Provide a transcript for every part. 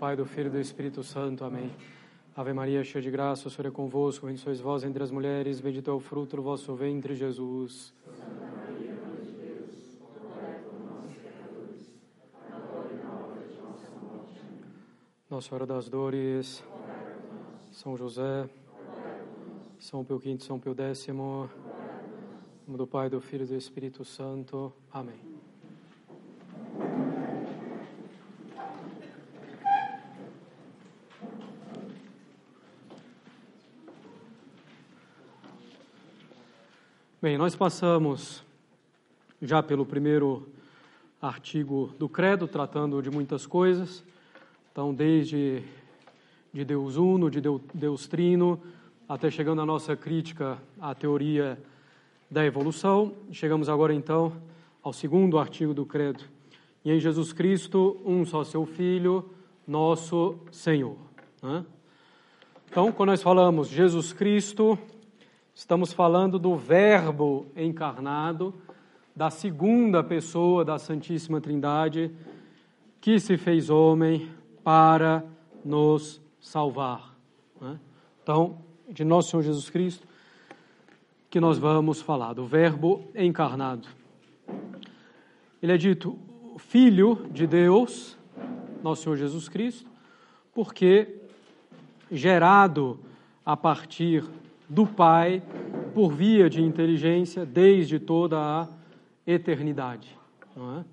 Pai, do Filho e do Espírito Santo. Amém. Ave Maria, cheia de graça, o Senhor é convosco. Bendita sois vós entre as mulheres, bendito é o fruto do vosso ventre, Jesus. Nossa Hora das Dores, São José, São Pio V, São Pio X, do Pai, do Filho e do Espírito Santo. Amém. Bem, nós passamos já pelo primeiro artigo do Credo, tratando de muitas coisas. Então, desde de Deus Uno, de Deus Trino, até chegando à nossa crítica à teoria da evolução. Chegamos agora, então, ao segundo artigo do Credo. E em Jesus Cristo, um só seu Filho, nosso Senhor. Então, quando nós falamos Jesus Cristo, Estamos falando do Verbo encarnado, da segunda pessoa da Santíssima Trindade, que se fez homem para nos salvar. Né? Então, de nosso Senhor Jesus Cristo, que nós vamos falar, do Verbo encarnado. Ele é dito Filho de Deus, nosso Senhor Jesus Cristo, porque gerado a partir do Pai por via de inteligência desde toda a eternidade. É?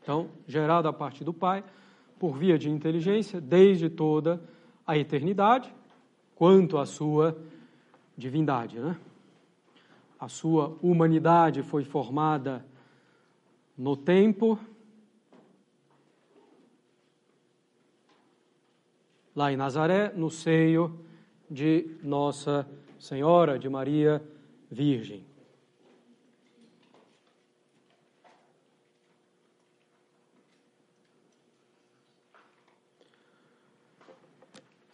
Então, gerado a partir do Pai por via de inteligência desde toda a eternidade, quanto à sua divindade. Né? A sua humanidade foi formada no tempo, lá em Nazaré, no seio de Nossa Senhora, de Maria Virgem.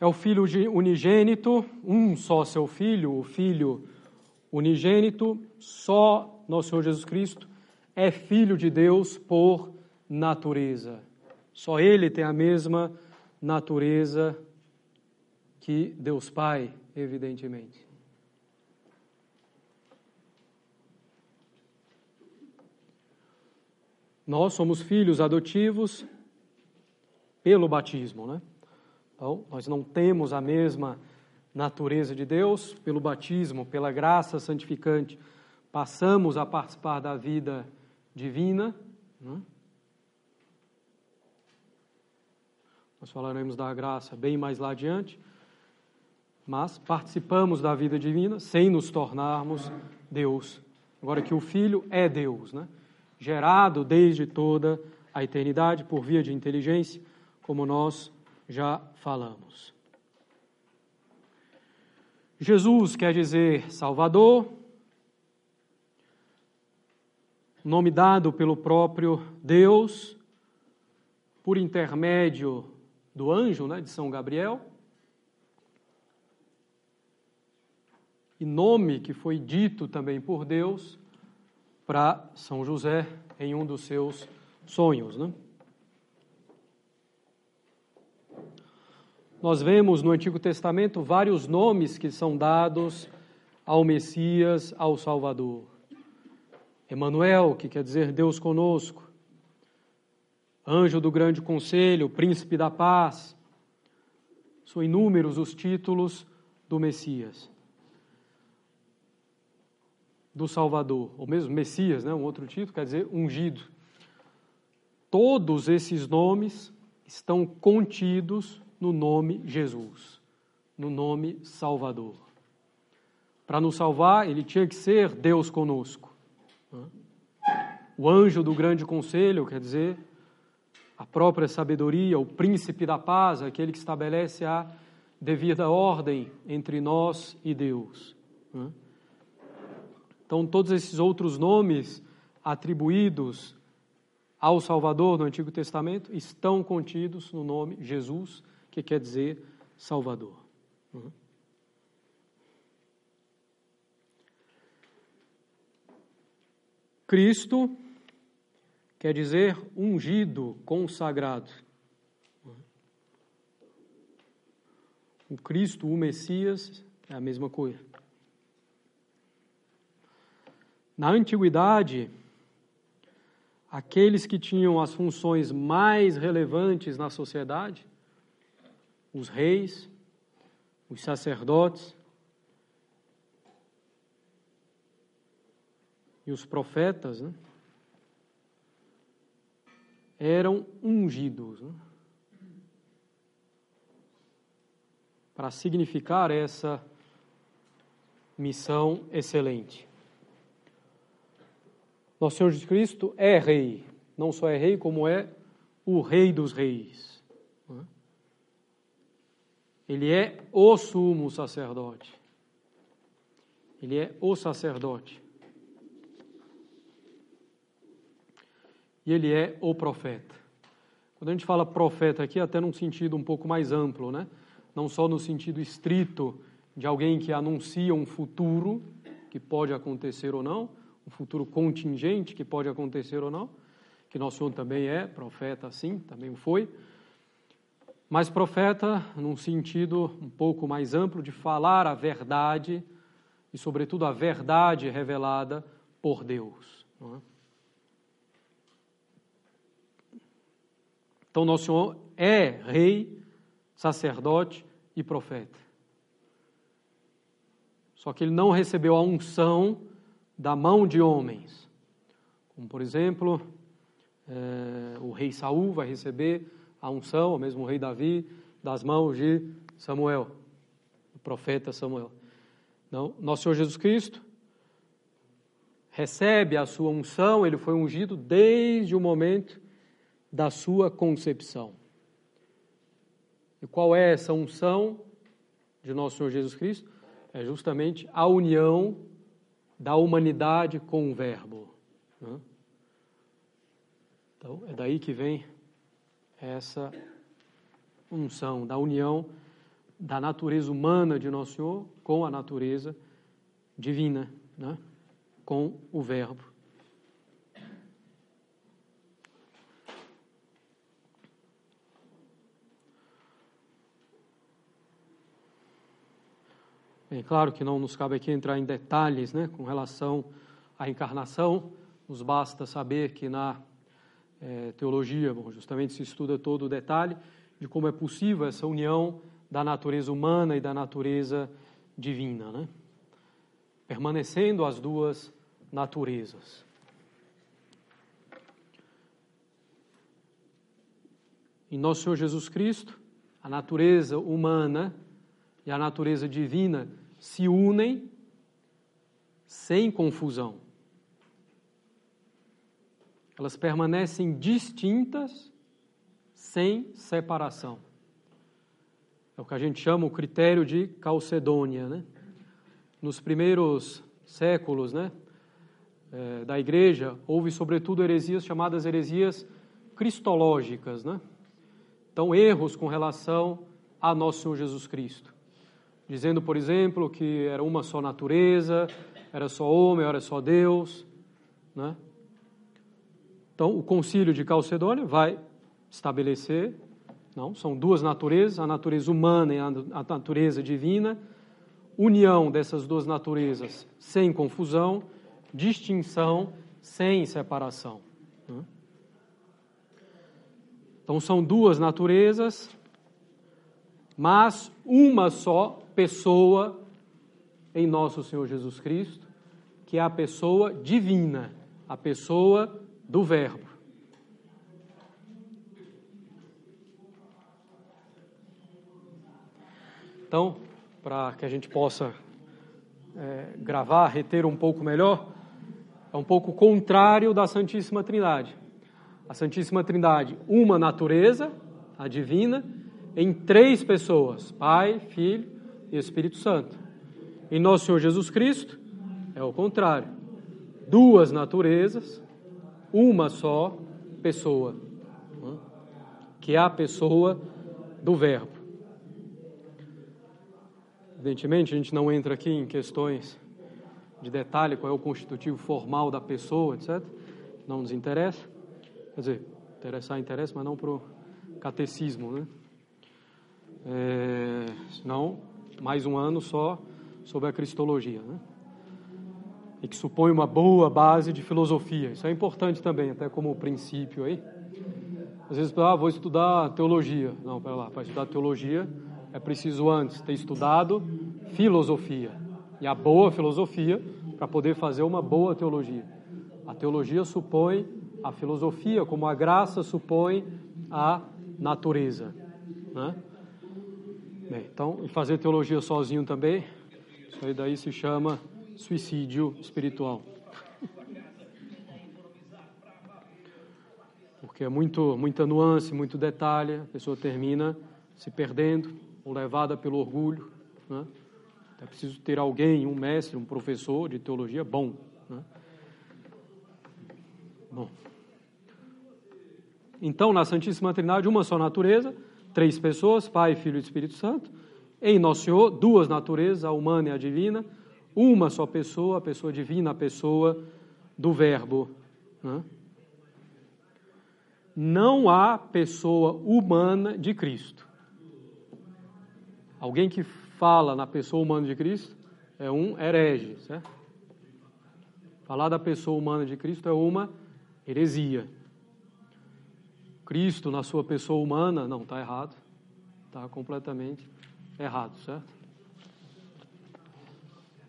É o filho unigênito, um só seu filho, o filho unigênito, só nosso Senhor Jesus Cristo é filho de Deus por natureza. Só ele tem a mesma natureza que Deus Pai, evidentemente. Nós somos filhos adotivos pelo batismo, né? Então, nós não temos a mesma natureza de Deus pelo batismo, pela graça santificante, passamos a participar da vida divina. Né? Nós falaremos da graça bem mais lá adiante mas participamos da vida divina sem nos tornarmos Deus. Agora que o Filho é Deus, né? Gerado desde toda a eternidade por via de inteligência, como nós já falamos. Jesus quer dizer Salvador, nome dado pelo próprio Deus, por intermédio do anjo né, de São Gabriel. e nome que foi dito também por Deus para São José em um dos seus sonhos. Né? Nós vemos no Antigo Testamento vários nomes que são dados ao Messias, ao Salvador. Emanuel, que quer dizer Deus conosco. Anjo do grande conselho, príncipe da paz. São inúmeros os títulos do Messias do Salvador, ou mesmo Messias, né, um outro título, quer dizer ungido. Todos esses nomes estão contidos no nome Jesus, no nome Salvador. Para nos salvar, ele tinha que ser Deus conosco. O anjo do grande conselho, quer dizer, a própria sabedoria, o príncipe da paz, aquele que estabelece a devida ordem entre nós e Deus. Então, todos esses outros nomes atribuídos ao Salvador no Antigo Testamento estão contidos no nome Jesus, que quer dizer Salvador. Uhum. Cristo quer dizer ungido, consagrado. O Cristo, o Messias, é a mesma coisa. Na antiguidade, aqueles que tinham as funções mais relevantes na sociedade, os reis, os sacerdotes e os profetas, né, eram ungidos. Né, para significar essa missão excelente. Nosso Senhor Jesus Cristo é rei, não só é rei, como é o rei dos reis. Ele é o sumo sacerdote. Ele é o sacerdote. E ele é o profeta. Quando a gente fala profeta aqui, até num sentido um pouco mais amplo, né? Não só no sentido estrito de alguém que anuncia um futuro que pode acontecer ou não, um futuro contingente que pode acontecer ou não, que nosso Senhor também é profeta, assim, também foi, mas profeta num sentido um pouco mais amplo de falar a verdade e, sobretudo, a verdade revelada por Deus. É? Então, nosso Senhor é rei, sacerdote e profeta. Só que ele não recebeu a unção da mão de homens. Como, por exemplo, é, o rei Saul vai receber a unção, o mesmo rei Davi, das mãos de Samuel, o profeta Samuel. Não, nosso Senhor Jesus Cristo recebe a sua unção, ele foi ungido desde o momento da sua concepção. E qual é essa unção de nosso Senhor Jesus Cristo? É justamente a união da humanidade com o Verbo. Né? Então, é daí que vem essa unção, da união da natureza humana de Nosso Senhor com a natureza divina, né? com o Verbo. É claro que não nos cabe aqui entrar em detalhes né, com relação à encarnação, nos basta saber que na é, teologia, bom, justamente se estuda todo o detalhe de como é possível essa união da natureza humana e da natureza divina, né? permanecendo as duas naturezas. Em nosso Senhor Jesus Cristo, a natureza humana e a natureza divina se unem sem confusão. Elas permanecem distintas sem separação. É o que a gente chama o critério de Calcedônia, né? Nos primeiros séculos, né, é, da igreja, houve sobretudo heresias chamadas heresias cristológicas, né? Então, erros com relação a nosso Senhor Jesus Cristo dizendo, por exemplo, que era uma só natureza, era só homem, era só Deus. Né? Então, o concílio de Calcedônia vai estabelecer, não, são duas naturezas, a natureza humana e a natureza divina, união dessas duas naturezas sem confusão, distinção sem separação. Né? Então, são duas naturezas, mas uma só pessoa em nosso Senhor Jesus Cristo, que é a pessoa divina, a pessoa do Verbo. Então, para que a gente possa é, gravar, reter um pouco melhor, é um pouco contrário da Santíssima Trindade. A Santíssima Trindade, uma natureza, a divina, em três pessoas: Pai, Filho e Espírito Santo. Em nosso Senhor Jesus Cristo, é o contrário. Duas naturezas, uma só pessoa, que é a pessoa do Verbo. Evidentemente, a gente não entra aqui em questões de detalhe, qual é o constitutivo formal da pessoa, etc. Não nos interessa. Quer dizer, interessar interessa, mas não para o catecismo, né? É, senão, mais um ano só sobre a cristologia, né? E que supõe uma boa base de filosofia. Isso é importante também, até como princípio aí. Às vezes, ah, vou estudar teologia. Não, pera lá, para estudar teologia é preciso antes ter estudado filosofia. E a boa filosofia para poder fazer uma boa teologia. A teologia supõe a filosofia, como a graça supõe a natureza. Né? Bem, então, fazer teologia sozinho também, isso aí daí se chama suicídio espiritual. Porque é muito, muita nuance, muito detalhe, a pessoa termina se perdendo ou levada pelo orgulho. Né? É preciso ter alguém, um mestre, um professor de teologia bom. Né? Bom. Então, na Santíssima Trindade, uma só natureza, três pessoas, Pai, Filho e Espírito Santo. Em Nosso Senhor, duas naturezas, a humana e a divina. Uma só pessoa, a pessoa divina, a pessoa do Verbo. Né? Não há pessoa humana de Cristo. Alguém que fala na pessoa humana de Cristo é um herege, certo? Falar da pessoa humana de Cristo é uma heresia. Cristo na sua pessoa humana, não, está errado. Está completamente errado, certo?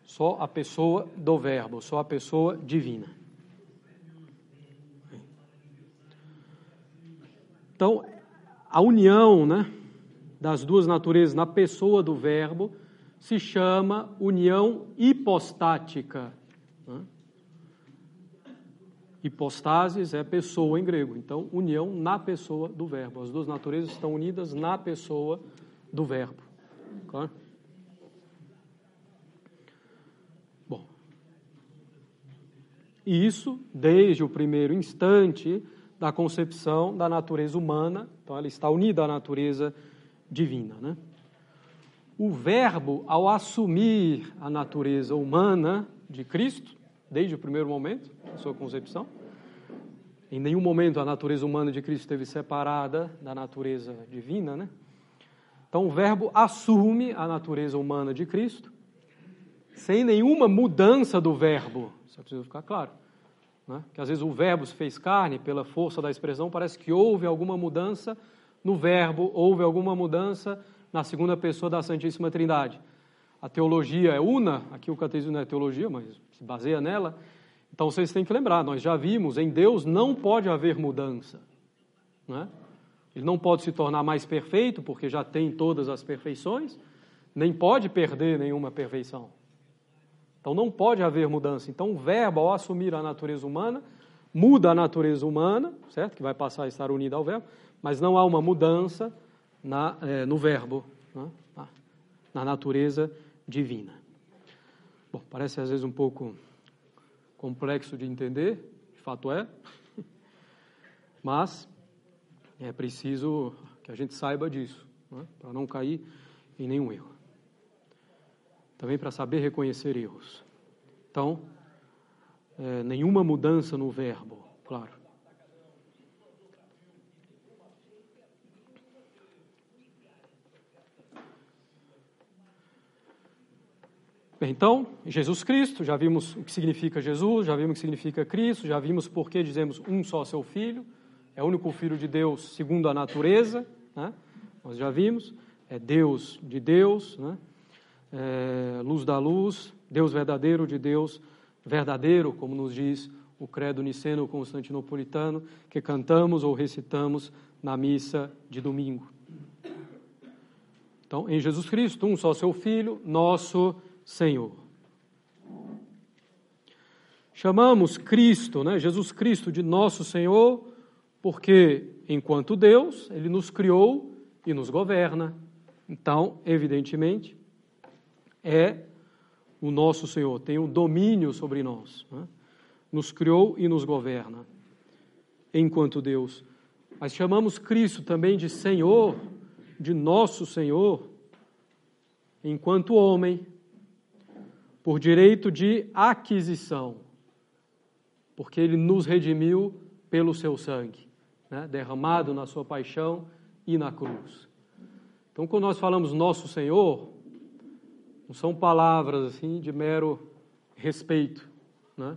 Só a pessoa do Verbo, só a pessoa divina. Então, a união, né, das duas naturezas na pessoa do Verbo se chama união hipostática. Né? Hipostasis é pessoa em grego, então união na pessoa do Verbo. As duas naturezas estão unidas na pessoa do Verbo. Claro? Bom, e isso desde o primeiro instante da concepção da natureza humana, então ela está unida à natureza divina. Né? O Verbo, ao assumir a natureza humana de Cristo, desde o primeiro momento da sua concepção, em nenhum momento a natureza humana de Cristo esteve separada da natureza divina, né? Então o Verbo assume a natureza humana de Cristo, sem nenhuma mudança do Verbo. Isso é preciso ficar claro. Né? Que às vezes o Verbo se fez carne, pela força da expressão, parece que houve alguma mudança no Verbo, houve alguma mudança na segunda pessoa da Santíssima Trindade. A teologia é una, aqui o catecismo não é teologia, mas se baseia nela. Então vocês têm que lembrar, nós já vimos, em Deus não pode haver mudança. Né? Ele não pode se tornar mais perfeito, porque já tem todas as perfeições, nem pode perder nenhuma perfeição. Então não pode haver mudança. Então o verbo, ao assumir a natureza humana, muda a natureza humana, certo? Que vai passar a estar unida ao verbo, mas não há uma mudança na, é, no verbo, né? na natureza divina. Bom, parece às vezes um pouco complexo de entender, de fato é, mas é preciso que a gente saiba disso, né? para não cair em nenhum erro. Também para saber reconhecer erros. Então, é, nenhuma mudança no verbo, claro. Então, Jesus Cristo, já vimos o que significa Jesus, já vimos o que significa Cristo, já vimos por que dizemos um só seu Filho, é o único Filho de Deus segundo a natureza, né? nós já vimos, é Deus de Deus, né? é luz da luz, Deus verdadeiro de Deus verdadeiro, como nos diz o credo niceno constantinopolitano, que cantamos ou recitamos na missa de domingo. Então, em Jesus Cristo, um só seu Filho, nosso Senhor. Chamamos Cristo, né, Jesus Cristo, de nosso Senhor, porque, enquanto Deus, Ele nos criou e nos governa. Então, evidentemente, é o nosso Senhor, tem o domínio sobre nós. Né? Nos criou e nos governa, enquanto Deus. Mas chamamos Cristo também de Senhor, de nosso Senhor, enquanto homem, por direito de aquisição, porque ele nos redimiu pelo seu sangue, né, derramado na sua paixão e na cruz. Então, quando nós falamos nosso Senhor, não são palavras assim de mero respeito, né?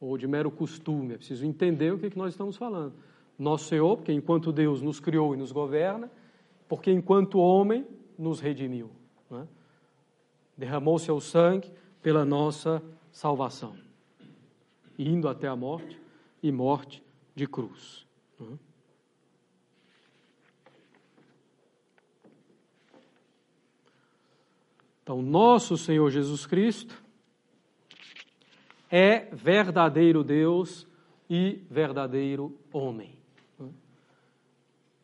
ou de mero costume. É preciso entender o que, é que nós estamos falando. Nosso Senhor, porque enquanto Deus nos criou e nos governa, porque enquanto homem nos redimiu. Né? Derramou seu sangue pela nossa salvação, indo até a morte e morte de cruz. Né? Então, nosso Senhor Jesus Cristo é verdadeiro Deus e verdadeiro homem.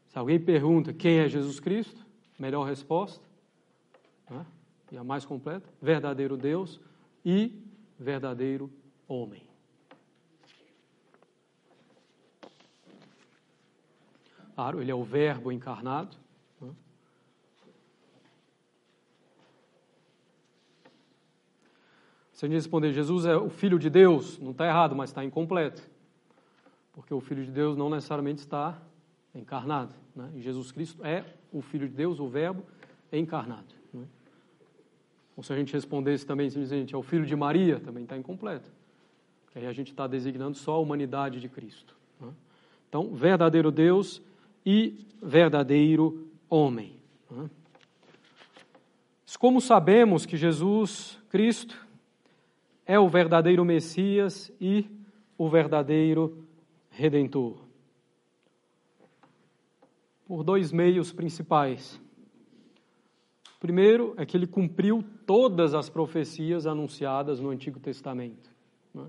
Se alguém pergunta quem é Jesus Cristo, melhor resposta, né? E a mais completa: verdadeiro Deus e verdadeiro homem. Claro, ele é o Verbo encarnado. Se a gente responder Jesus é o Filho de Deus, não está errado, mas está incompleto. Porque o Filho de Deus não necessariamente está encarnado. Né? E Jesus Cristo é o Filho de Deus, o Verbo encarnado. Ou se a gente respondesse também simplesmente é o Filho de Maria, também está incompleto. Aí a gente está designando só a humanidade de Cristo. Né? Então, verdadeiro Deus e verdadeiro homem. Né? Como sabemos que Jesus Cristo é o verdadeiro Messias e o verdadeiro Redentor? por dois meios principais. Primeiro é que ele cumpriu todas as profecias anunciadas no Antigo Testamento. Né?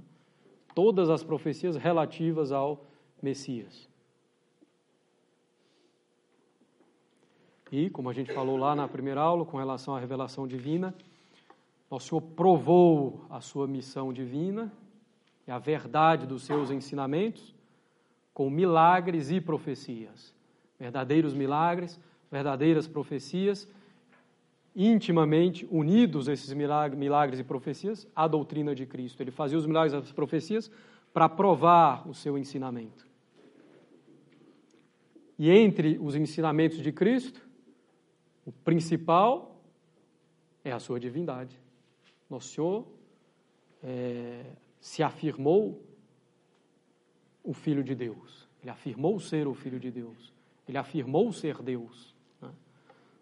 Todas as profecias relativas ao Messias. E, como a gente falou lá na primeira aula, com relação à revelação divina, Nosso Senhor provou a sua missão divina e a verdade dos seus ensinamentos com milagres e profecias verdadeiros milagres, verdadeiras profecias, intimamente unidos esses milagres e profecias à doutrina de Cristo. Ele fazia os milagres e as profecias para provar o seu ensinamento. E entre os ensinamentos de Cristo, o principal é a sua divindade. Nosso Senhor é, se afirmou o Filho de Deus. Ele afirmou ser o Filho de Deus. Ele afirmou ser Deus.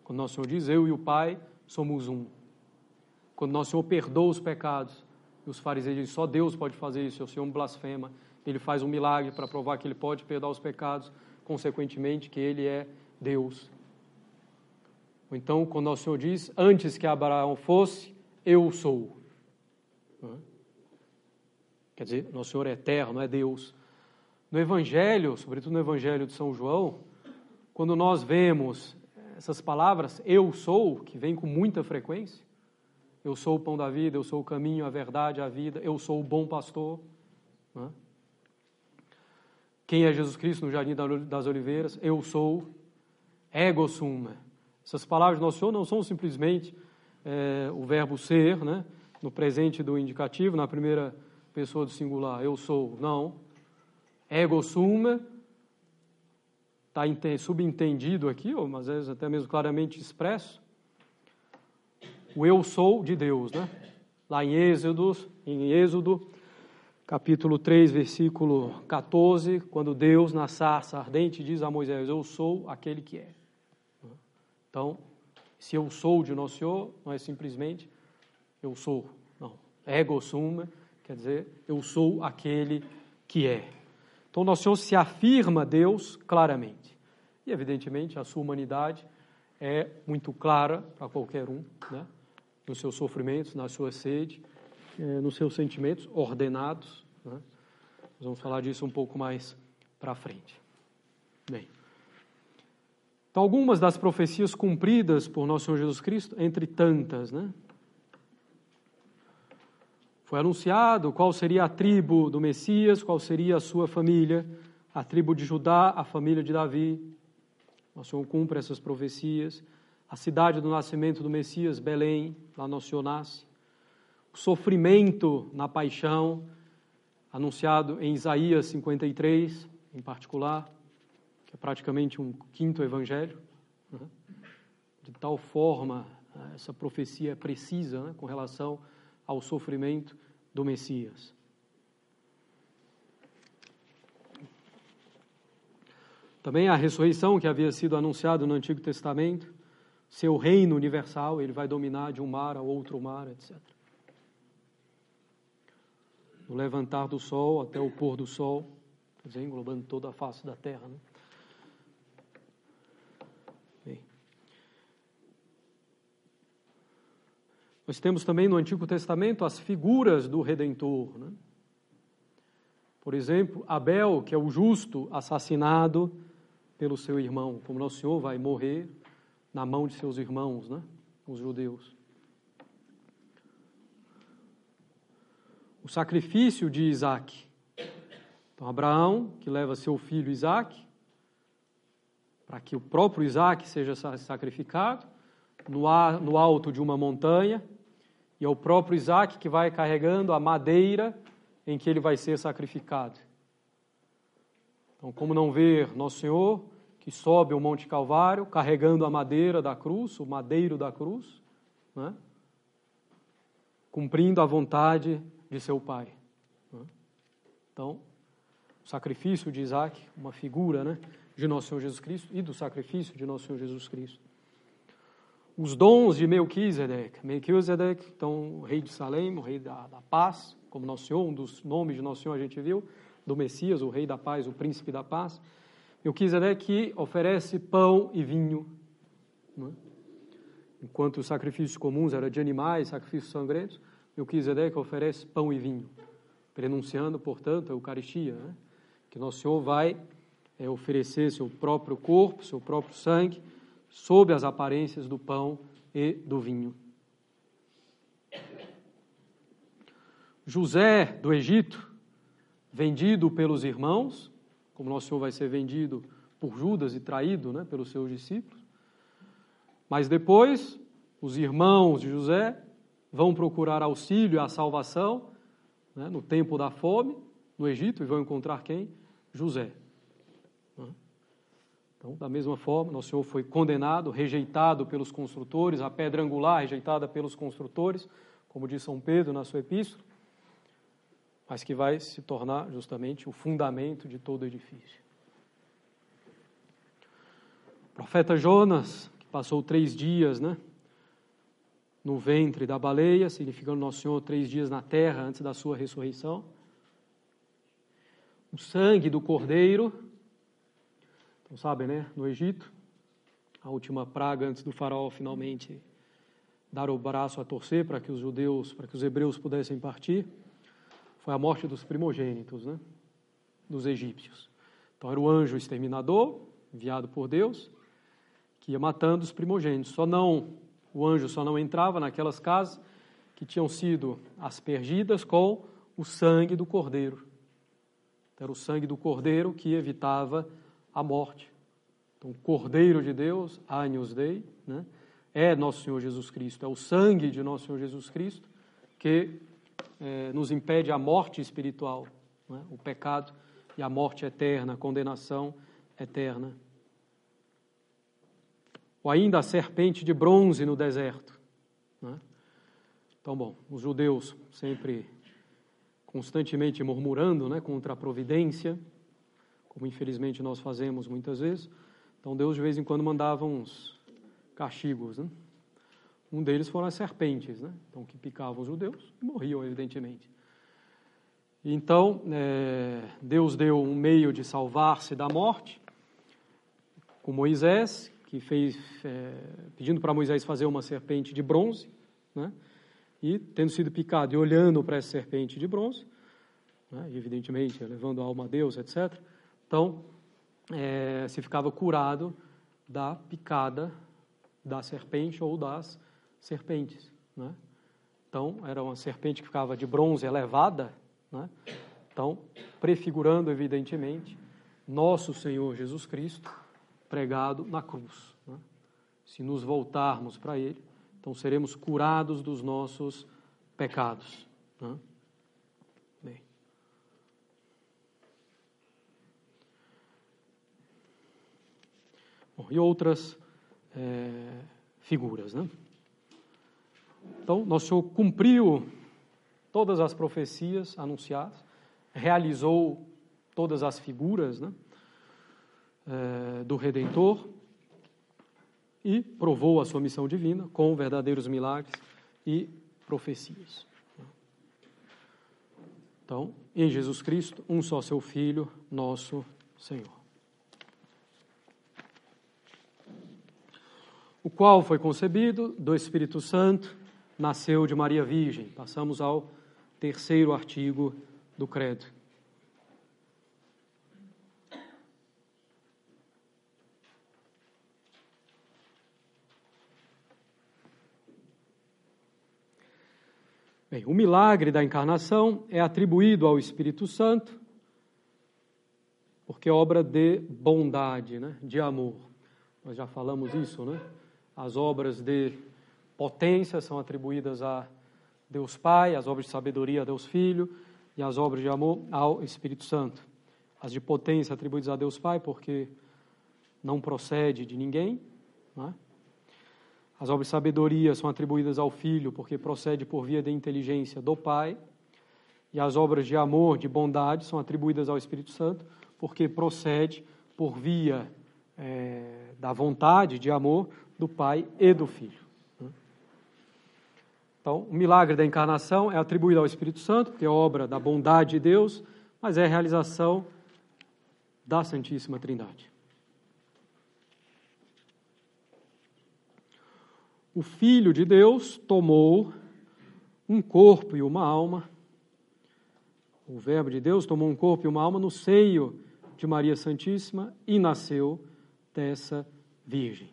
Quando nosso Senhor diz, eu e o Pai somos um. Quando nosso Senhor perdoa os pecados, e os fariseus dizem, só Deus pode fazer isso, o Senhor blasfema. Ele faz um milagre para provar que ele pode perdoar os pecados, consequentemente, que ele é Deus. Ou então, quando nosso Senhor diz, antes que Abraão fosse, eu sou. Quer dizer, nosso Senhor é eterno, é Deus. No Evangelho, sobretudo no Evangelho de São João, quando nós vemos essas palavras, eu sou, que vem com muita frequência, eu sou o pão da vida, eu sou o caminho, a verdade, a vida, eu sou o bom pastor. Né? Quem é Jesus Cristo no Jardim das Oliveiras? Eu sou ego sum. Essas palavras do Nosso Senhor não são simplesmente é, o verbo ser, né? no presente do indicativo, na primeira pessoa do singular, eu sou. Não. Ego sum está subentendido aqui, ou às vezes até mesmo claramente expresso, o eu sou de Deus, né? Lá em Êxodo, em Êxodo, capítulo 3, versículo 14, quando Deus na sarça ardente diz a Moisés: Eu sou aquele que é. Então, se eu sou de Nosso Senhor, não é simplesmente eu sou, não. Ego sum, quer dizer, eu sou aquele que é. Então, Nosso Senhor se afirma Deus claramente. E, evidentemente, a sua humanidade é muito clara para qualquer um, né? nos seus sofrimentos, na sua sede, é, nos seus sentimentos ordenados. Né? Nós vamos falar disso um pouco mais para frente. Bem. Então, algumas das profecias cumpridas por nosso Senhor Jesus Cristo, entre tantas, né? Foi anunciado qual seria a tribo do Messias, qual seria a sua família, a tribo de Judá, a família de Davi. Nosso Senhor cumpre essas profecias. A cidade do nascimento do Messias, Belém, lá Nosso Senhor nasce. O sofrimento na paixão, anunciado em Isaías 53, em particular, que é praticamente um quinto evangelho. Né? de tal forma né, essa profecia é precisa né, com relação ao sofrimento do Messias. Também a ressurreição que havia sido anunciada no Antigo Testamento, seu reino universal, ele vai dominar de um mar a outro mar, etc. Do levantar do sol até o pôr do sol, quer dizer, englobando toda a face da terra. Né? Bem. Nós temos também no Antigo Testamento as figuras do Redentor. Né? Por exemplo, Abel, que é o justo assassinado pelo seu irmão, como nosso Senhor vai morrer na mão de seus irmãos, né? os judeus. O sacrifício de Isaac. Então, Abraão, que leva seu filho Isaac, para que o próprio Isaac seja sacrificado, no, no alto de uma montanha, e é o próprio Isaac que vai carregando a madeira em que ele vai ser sacrificado. Então, como não ver Nosso Senhor que sobe o Monte Calvário, carregando a madeira da cruz, o madeiro da cruz, né? cumprindo a vontade de seu pai. Né? Então, o sacrifício de Isaac, uma figura né, de Nosso Senhor Jesus Cristo e do sacrifício de Nosso Senhor Jesus Cristo. Os dons de Melquisedeque. Melquisedeque, então, o rei de Salem, o rei da, da paz, como Nosso Senhor, um dos nomes de Nosso Senhor a gente viu, do Messias, o rei da paz, o príncipe da paz. Melquisedeque oferece pão e vinho. Né? Enquanto os sacrifícios comuns eram de animais, sacrifícios sangrentos, Melquisedeque oferece pão e vinho, prenunciando, portanto, a Eucaristia, né? que Nosso Senhor vai é, oferecer seu próprio corpo, seu próprio sangue, sob as aparências do pão e do vinho. José do Egito, vendido pelos irmãos, como nosso Senhor vai ser vendido por Judas e traído né, pelos seus discípulos. Mas depois, os irmãos de José vão procurar auxílio a salvação né, no tempo da fome no Egito e vão encontrar quem? José. Então, da mesma forma, nosso Senhor foi condenado, rejeitado pelos construtores, a pedra angular rejeitada pelos construtores, como diz São Pedro na sua epístola mas que vai se tornar justamente o fundamento de todo o edifício. O profeta Jonas, que passou três dias né, no ventre da baleia, significando Nosso Senhor três dias na terra antes da sua ressurreição. O sangue do cordeiro, então sabem, né, no Egito, a última praga antes do faraó finalmente dar o braço a torcer para que os judeus, para que os hebreus pudessem partir foi a morte dos primogênitos, né? dos egípcios. Então era o anjo exterminador, enviado por Deus, que ia matando os primogênitos. Só não, o anjo só não entrava naquelas casas que tinham sido aspergidas com o sangue do cordeiro. Era o sangue do cordeiro que evitava a morte. Então, cordeiro de Deus, Agnus Dei, né, é nosso Senhor Jesus Cristo. É o sangue de nosso Senhor Jesus Cristo que é, nos impede a morte espiritual, é? o pecado e a morte eterna, a condenação eterna. Ou ainda a serpente de bronze no deserto. É? Então, bom, os judeus sempre constantemente murmurando né, contra a providência, como infelizmente nós fazemos muitas vezes. Então, Deus de vez em quando mandava uns castigos. Né? Um deles foram as serpentes, né? então, que picavam os judeus e morriam, evidentemente. Então, é, Deus deu um meio de salvar-se da morte, com Moisés, que fez, é, pedindo para Moisés fazer uma serpente de bronze, né? e tendo sido picado e olhando para essa serpente de bronze, né? evidentemente levando a alma a Deus, etc., então é, se ficava curado da picada da serpente ou das serpentes. Né? Então, era uma serpente que ficava de bronze elevada, né? então, prefigurando, evidentemente, nosso Senhor Jesus Cristo pregado na cruz. Né? Se nos voltarmos para Ele, então seremos curados dos nossos pecados. Né? Bem. Bom, e outras é, figuras. Né? Então, Nosso Senhor cumpriu todas as profecias anunciadas, realizou todas as figuras né, é, do Redentor e provou a sua missão divina com verdadeiros milagres e profecias. Então, em Jesus Cristo, um só seu Filho, nosso Senhor. O qual foi concebido do Espírito Santo, nasceu de Maria Virgem. Passamos ao terceiro artigo do Credo. Bem, o milagre da encarnação é atribuído ao Espírito Santo, porque é obra de bondade, né? de amor. Nós já falamos isso, né? As obras de potência são atribuídas a Deus Pai, as obras de sabedoria a Deus Filho e as obras de amor ao Espírito Santo. As de potência atribuídas a Deus Pai, porque não procede de ninguém, né? As obras de sabedoria são atribuídas ao Filho, porque procede por via da inteligência do Pai. E as obras de amor, de bondade, são atribuídas ao Espírito Santo, porque procede por via é, da vontade de amor do Pai e do Filho. Então, o milagre da encarnação é atribuído ao Espírito Santo, porque é obra da bondade de Deus, mas é realização da Santíssima Trindade. o Filho de Deus tomou um corpo e uma alma. O Verbo de Deus tomou um corpo e uma alma no seio de Maria Santíssima e nasceu dessa Virgem.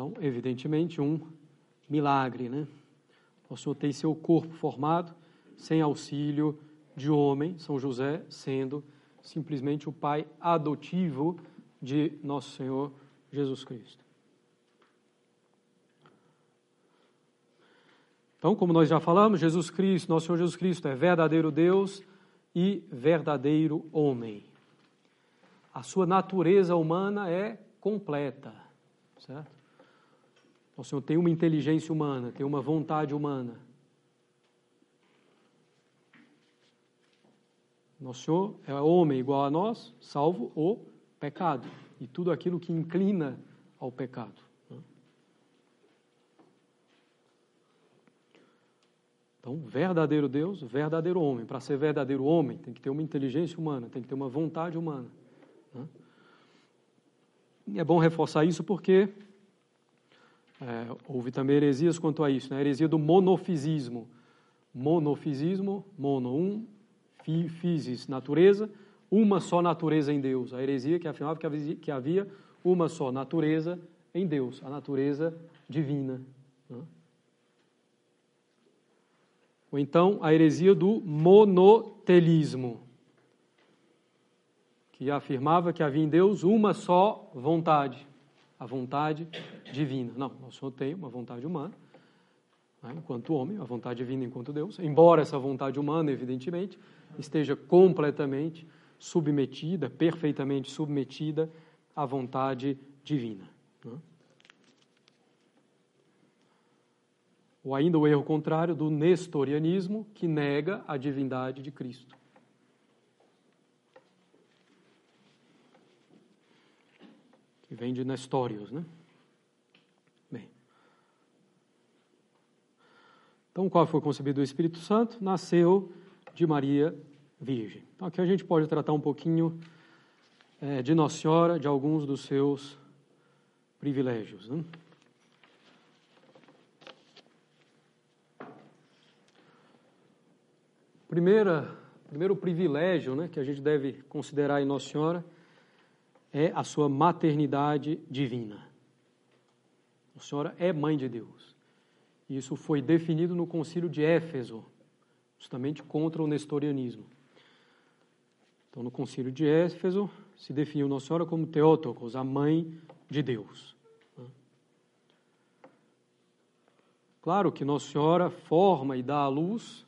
Então, evidentemente, um milagre, né? O Senhor tem seu corpo formado sem auxílio de homem, São José sendo simplesmente o pai adotivo de nosso Senhor Jesus Cristo. Então, como nós já falamos, Jesus Cristo, nosso Senhor Jesus Cristo, é verdadeiro Deus e verdadeiro homem. A sua natureza humana é completa, certo? O Senhor tem uma inteligência humana, tem uma vontade humana. Nosso Senhor é homem igual a nós, salvo o pecado e tudo aquilo que inclina ao pecado. Né? Então, verdadeiro Deus, verdadeiro homem. Para ser verdadeiro homem, tem que ter uma inteligência humana, tem que ter uma vontade humana. Né? E é bom reforçar isso porque é, houve também heresias quanto a isso, né? a heresia do monofisismo. Monofisismo, mono, um, physis, natureza, uma só natureza em Deus. A heresia que afirmava que havia uma só natureza em Deus, a natureza divina. Né? Ou então a heresia do monotelismo, que afirmava que havia em Deus uma só vontade, a vontade divina. Não, o Senhor tem uma vontade humana, né, enquanto homem, a vontade divina enquanto Deus, embora essa vontade humana, evidentemente, esteja completamente submetida, perfeitamente submetida à vontade divina. Né? Ou ainda o erro contrário do nestorianismo, que nega a divindade de Cristo. Que vem de Nestorius, né? Bem. Então, qual foi concebido o Espírito Santo? Nasceu de Maria Virgem. Então, aqui a gente pode tratar um pouquinho é, de Nossa Senhora, de alguns dos seus privilégios. Né? Primeira, primeiro privilégio né, que a gente deve considerar em Nossa Senhora é a sua maternidade divina. Nossa Senhora é mãe de Deus. Isso foi definido no concílio de Éfeso, justamente contra o nestorianismo. Então, no concílio de Éfeso, se definiu Nossa Senhora como Teótocos, a mãe de Deus. Claro que Nossa Senhora forma e dá à luz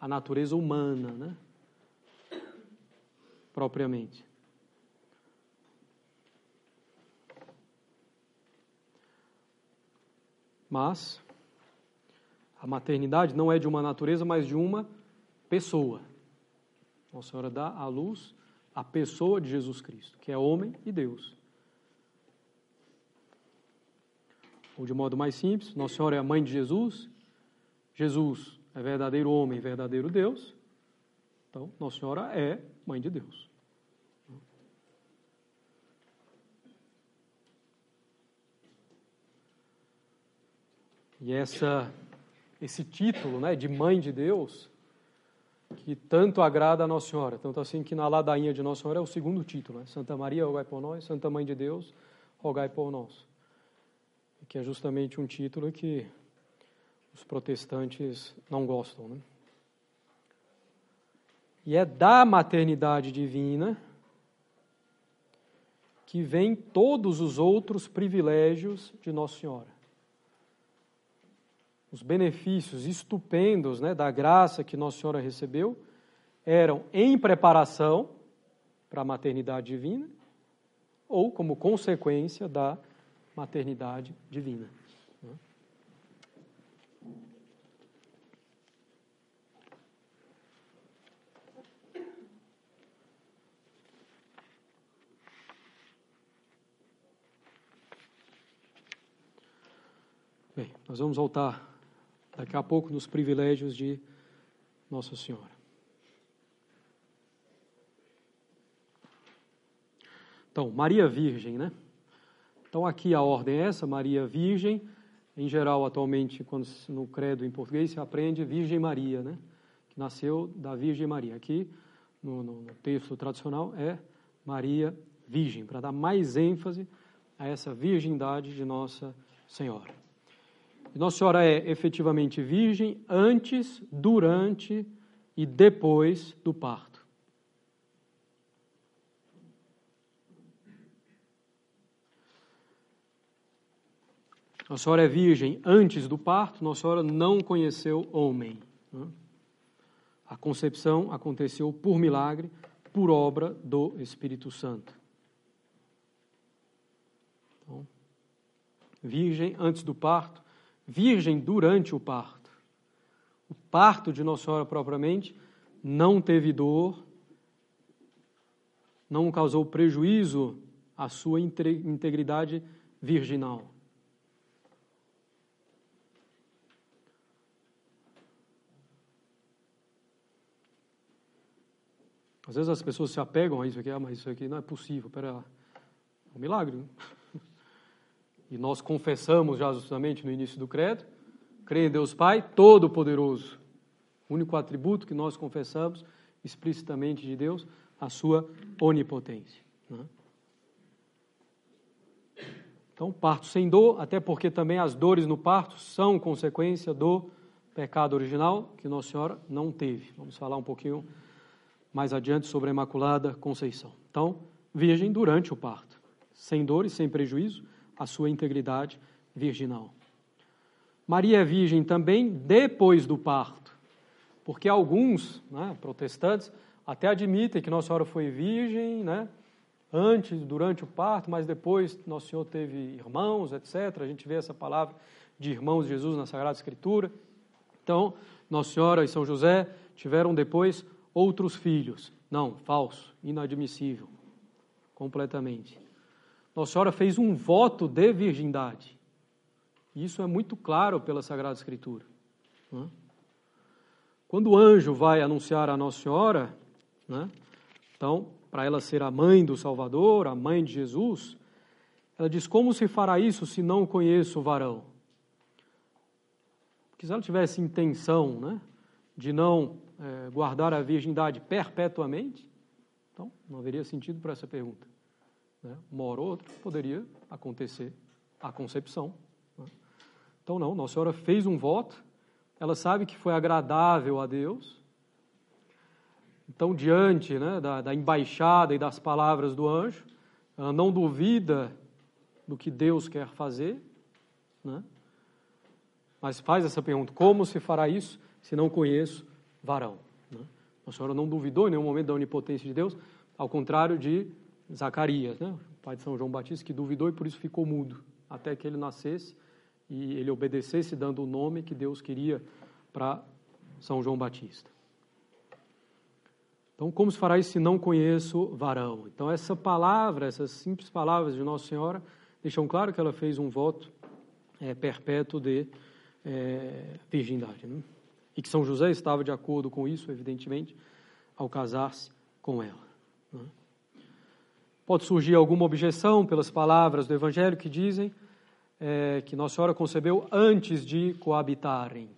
a natureza humana, né? propriamente. Mas a maternidade não é de uma natureza, mas de uma pessoa. Nossa Senhora dá à luz a pessoa de Jesus Cristo, que é homem e Deus. Ou de modo mais simples, Nossa Senhora é a mãe de Jesus, Jesus é verdadeiro homem, verdadeiro Deus. Então, Nossa Senhora é mãe de Deus. E essa, esse título né, de Mãe de Deus, que tanto agrada a Nossa Senhora, tanto assim que na ladainha de Nossa Senhora é o segundo título, né? Santa Maria, rogai por nós, Santa Mãe de Deus, rogai por nós. Que é justamente um título que os protestantes não gostam. Né? E é da maternidade divina que vem todos os outros privilégios de Nossa Senhora os benefícios estupendos né, da graça que Nossa Senhora recebeu eram em preparação para a maternidade divina ou como consequência da maternidade divina. Bem, nós vamos voltar daqui a pouco nos privilégios de Nossa Senhora. Então, Maria Virgem, né? Então, aqui a ordem é essa, Maria Virgem. Em geral, atualmente, quando no credo em português, se aprende Virgem Maria, né? Que nasceu da Virgem Maria. Aqui, no, no, no texto tradicional, é Maria Virgem, para dar mais ênfase a essa virgindade de Nossa Senhora. Nossa Senhora é efetivamente virgem antes, durante e depois do parto. Nossa Senhora é virgem antes do parto, Nossa Senhora não conheceu homem. Né? A concepção aconteceu por milagre, por obra do Espírito Santo. Então, virgem antes do parto, virgem durante o parto. O parto de Nossa Senhora propriamente não teve dor, não causou prejuízo à sua integridade virginal. Às vezes as pessoas se apegam a isso aqui, ah, mas isso aqui não é possível, pera, é um milagre. Né? E nós confessamos já justamente no início do credo, creio em Deus Pai Todo-Poderoso. Único atributo que nós confessamos explicitamente de Deus, a sua onipotência. Né? Então, parto sem dor, até porque também as dores no parto são consequência do pecado original que Nossa Senhora não teve. Vamos falar um pouquinho mais adiante sobre a Imaculada Conceição. Então, virgem durante o parto, sem dor e sem prejuízo, a sua integridade virginal. Maria é virgem também depois do parto, porque alguns né, protestantes até admitem que Nossa Senhora foi virgem, né, antes, durante o parto, mas depois Nosso Senhor teve irmãos, etc. A gente vê essa palavra de irmãos de Jesus na Sagrada Escritura. Então, Nossa Senhora e São José tiveram depois outros filhos. Não, falso, inadmissível, completamente. Nossa Senhora fez um voto de virgindade. Isso é muito claro pela Sagrada Escritura. Né? Quando o anjo vai anunciar a Nossa Senhora, né, então, para ela ser a mãe do Salvador, a mãe de Jesus, ela diz: Como se fará isso se não conheço o varão? Porque se ela tivesse intenção né, de não é, guardar a virgindade perpetuamente, então não haveria sentido para essa pergunta né, uma hora ou outra, poderia acontecer a concepção. Né? Então, não, Nossa Senhora fez um voto, ela sabe que foi agradável a Deus. Então, diante né, da, da embaixada e das palavras do anjo, ela não duvida do que Deus quer fazer, né? mas faz essa pergunta: como se fará isso se não conheço varão. Né? Nossa Senhora não duvidou em nenhum momento da onipotência de Deus, ao contrário de Zacarias, né? o pai de São João Batista, que duvidou e por isso ficou mudo, até que ele nascesse e ele obedecesse, dando o nome que Deus queria para São João Batista. Então, como se fará isso se não conheço varão? Então, essa palavra, essas simples palavras de Nossa Senhora, deixam claro que ela fez um voto é, perpétuo de é, virgindade. Né? E que São José estava de acordo com isso, evidentemente, ao casar-se com ela. Né? Pode surgir alguma objeção pelas palavras do Evangelho que dizem é, que Nossa Senhora concebeu antes de coabitarem.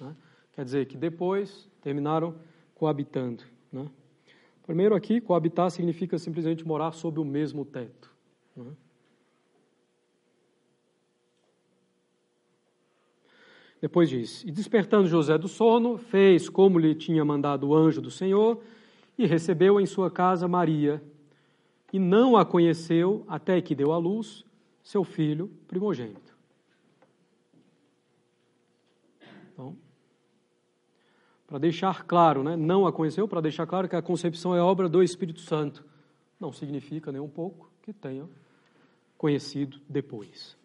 Né? Quer dizer, que depois terminaram coabitando. Né? Primeiro aqui, coabitar significa simplesmente morar sob o mesmo teto. Né? Depois diz: E despertando José do sono, fez como lhe tinha mandado o anjo do Senhor e recebeu em sua casa Maria. E não a conheceu até que deu à luz seu filho primogênito. Então, para deixar claro, né, não a conheceu, para deixar claro que a concepção é obra do Espírito Santo. Não significa nem um pouco que tenha conhecido depois.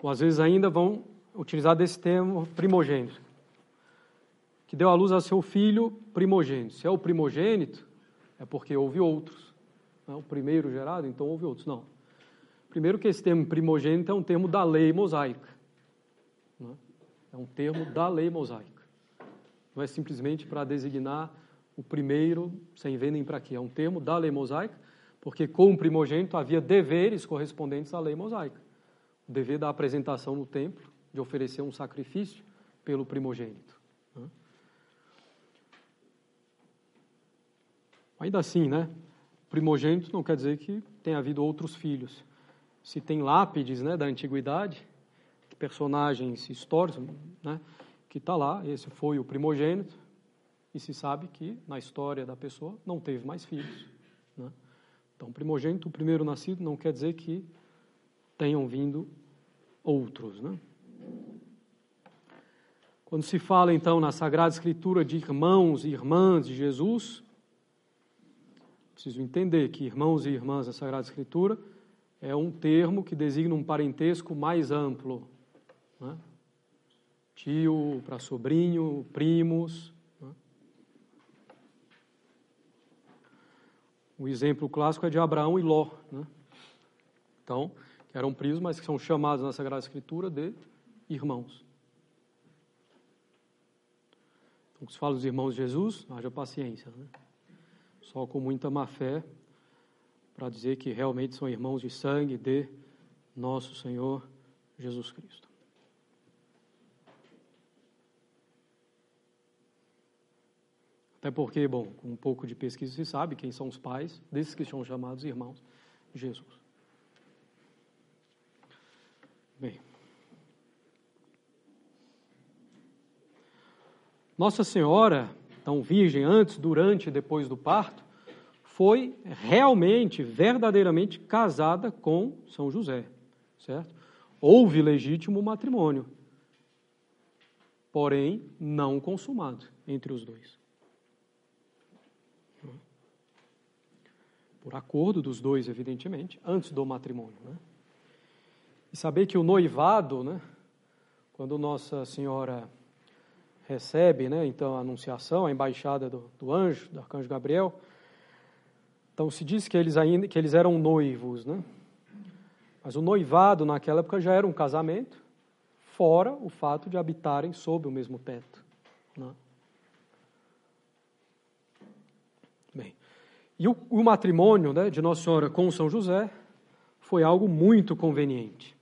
ou às vezes ainda vão utilizar desse termo primogênito, que deu à luz a seu filho primogênito. Se é o primogênito, é porque houve outros. Não é o primeiro gerado, então houve outros. Não. Primeiro que esse termo primogênito é um termo da lei mosaica. É? é um termo da lei mosaica. Não é simplesmente para designar o primeiro sem ver nem para quê. É um termo da lei mosaica, porque com o primogênito havia deveres correspondentes à lei mosaica o dever da apresentação no templo, de oferecer um sacrifício pelo primogênito. Né? Ainda assim, né? Primogênito não quer dizer que tenha havido outros filhos. Se tem lápides né, da antiguidade, personagens históricos, né, que está lá, esse foi o primogênito, e se sabe que na história da pessoa não teve mais filhos. Né? Então, primogênito, o primeiro nascido, não quer dizer que tenham vindo outros. Né? Quando se fala então na Sagrada Escritura de irmãos e irmãs de Jesus, preciso entender que irmãos e irmãs na Sagrada Escritura é um termo que designa um parentesco mais amplo. Né? Tio para sobrinho, primos. Né? O exemplo clássico é de Abraão e Ló. Né? Então, eram primos, mas que são chamados na Sagrada Escritura de irmãos. Então, se fala dos irmãos de Jesus, haja paciência. Né? Só com muita má fé, para dizer que realmente são irmãos de sangue de nosso Senhor Jesus Cristo. Até porque, bom, com um pouco de pesquisa se sabe quem são os pais desses que são chamados irmãos de Jesus. Bem. Nossa Senhora, tão virgem antes, durante e depois do parto, foi realmente, verdadeiramente casada com São José, certo? Houve legítimo matrimônio, porém não consumado entre os dois. Por acordo dos dois, evidentemente, antes do matrimônio. Né? E saber que o noivado, né, quando Nossa Senhora recebe, né, então a anunciação, a embaixada do, do anjo, do arcanjo Gabriel, então se diz que eles ainda que eles eram noivos, né? Mas o noivado naquela época já era um casamento, fora o fato de habitarem sob o mesmo teto. Né? Bem, e o, o matrimônio né, de Nossa Senhora com São José foi algo muito conveniente.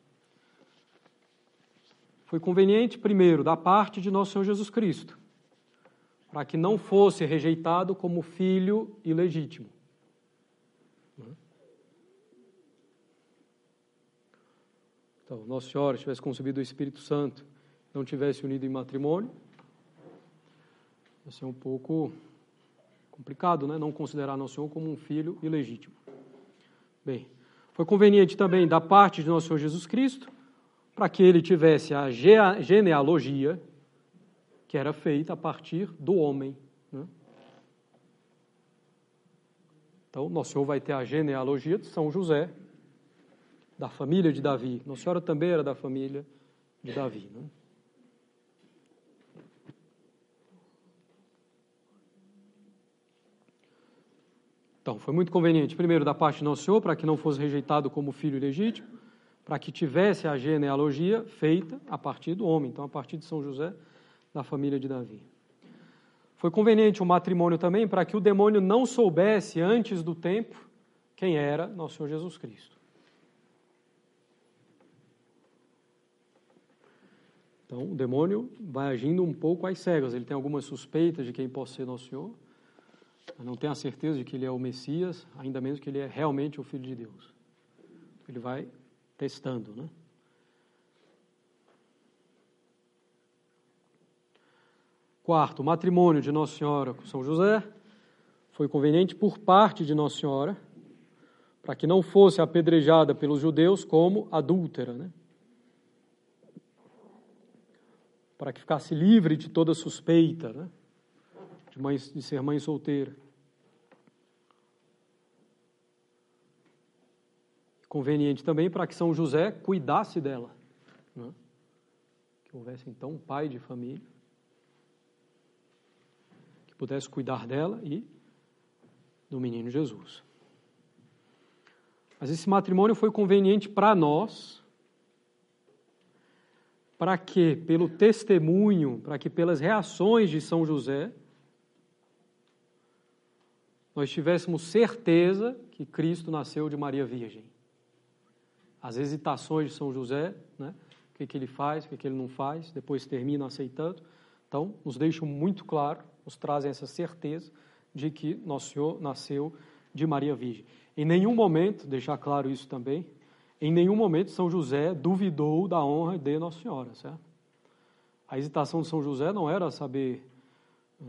Foi conveniente, primeiro, da parte de nosso Senhor Jesus Cristo, para que não fosse rejeitado como filho ilegítimo. Então, Nossa Senhora tivesse concebido o Espírito Santo, não tivesse unido em matrimônio, ia ser um pouco complicado, né? Não considerar Nosso Senhor como um filho ilegítimo. Bem, foi conveniente também da parte de Nosso Senhor Jesus Cristo para que ele tivesse a genealogia que era feita a partir do homem. Né? Então, Nosso Senhor vai ter a genealogia de São José, da família de Davi. Nossa Senhora também era da família de Davi. Né? Então, foi muito conveniente, primeiro, da parte de Nosso Senhor, para que não fosse rejeitado como filho legítimo, para que tivesse a genealogia feita a partir do homem, então, a partir de São José, da família de Davi. Foi conveniente o matrimônio também para que o demônio não soubesse antes do tempo quem era Nosso Senhor Jesus Cristo. Então, o demônio vai agindo um pouco às cegas. Ele tem algumas suspeitas de quem possa ser Nosso Senhor, não tem a certeza de que ele é o Messias, ainda menos que ele é realmente o Filho de Deus. Ele vai testando, né? Quarto, o matrimônio de Nossa Senhora com São José foi conveniente por parte de Nossa Senhora, para que não fosse apedrejada pelos judeus como adúltera, né? Para que ficasse livre de toda suspeita, né? De, mãe, de ser mãe solteira. Conveniente também para que São José cuidasse dela. Né? Que houvesse então um pai de família que pudesse cuidar dela e do menino Jesus. Mas esse matrimônio foi conveniente para nós, para que, pelo testemunho, para que pelas reações de São José, nós tivéssemos certeza que Cristo nasceu de Maria Virgem as hesitações de São José, né? o que, que ele faz, o que, que ele não faz, depois termina aceitando. Então, nos deixam muito claro, nos trazem essa certeza de que Nosso Senhor nasceu de Maria Virgem. Em nenhum momento, deixar claro isso também, em nenhum momento São José duvidou da honra de Nossa Senhora, certo? A hesitação de São José não era saber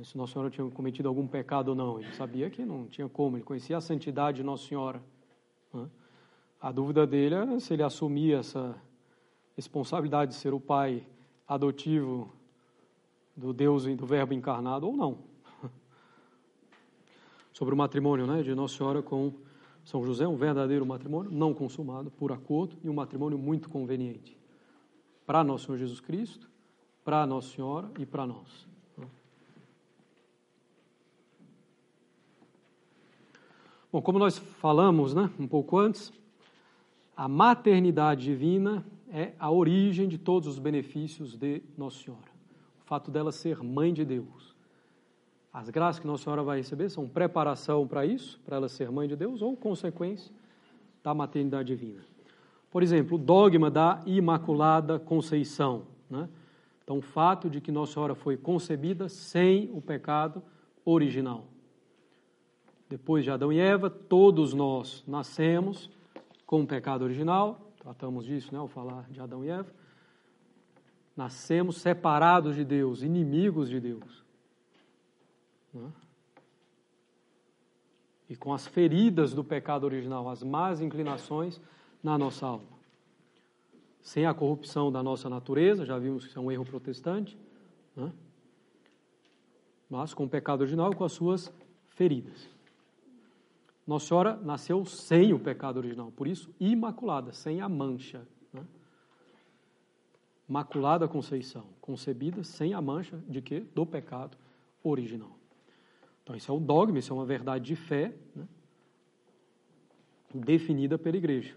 se Nossa Senhora tinha cometido algum pecado ou não. Ele sabia que não tinha como, ele conhecia a santidade de Nossa Senhora. Né? A dúvida dele é se ele assumia essa responsabilidade de ser o pai adotivo do Deus e do Verbo encarnado ou não. Sobre o matrimônio né, de Nossa Senhora com São José, um verdadeiro matrimônio, não consumado, por acordo, e um matrimônio muito conveniente para Nosso Senhor Jesus Cristo, para Nossa Senhora e para nós. Bom, como nós falamos né, um pouco antes, a maternidade divina é a origem de todos os benefícios de Nossa Senhora. O fato dela ser mãe de Deus. As graças que Nossa Senhora vai receber são preparação para isso, para ela ser mãe de Deus, ou consequência da maternidade divina. Por exemplo, o dogma da Imaculada Conceição. Né? Então, o fato de que Nossa Senhora foi concebida sem o pecado original. Depois de Adão e Eva, todos nós nascemos com o pecado original, tratamos disso né, ao falar de Adão e Eva, nascemos separados de Deus, inimigos de Deus. Né? E com as feridas do pecado original, as más inclinações na nossa alma. Sem a corrupção da nossa natureza, já vimos que isso é um erro protestante, né? mas com o pecado original, com as suas feridas. Nossa Senhora nasceu sem o pecado original, por isso imaculada, sem a mancha. Né? Maculada Conceição, concebida sem a mancha de quê? Do pecado original. Então, isso é um dogma, isso é uma verdade de fé, né? definida pela Igreja,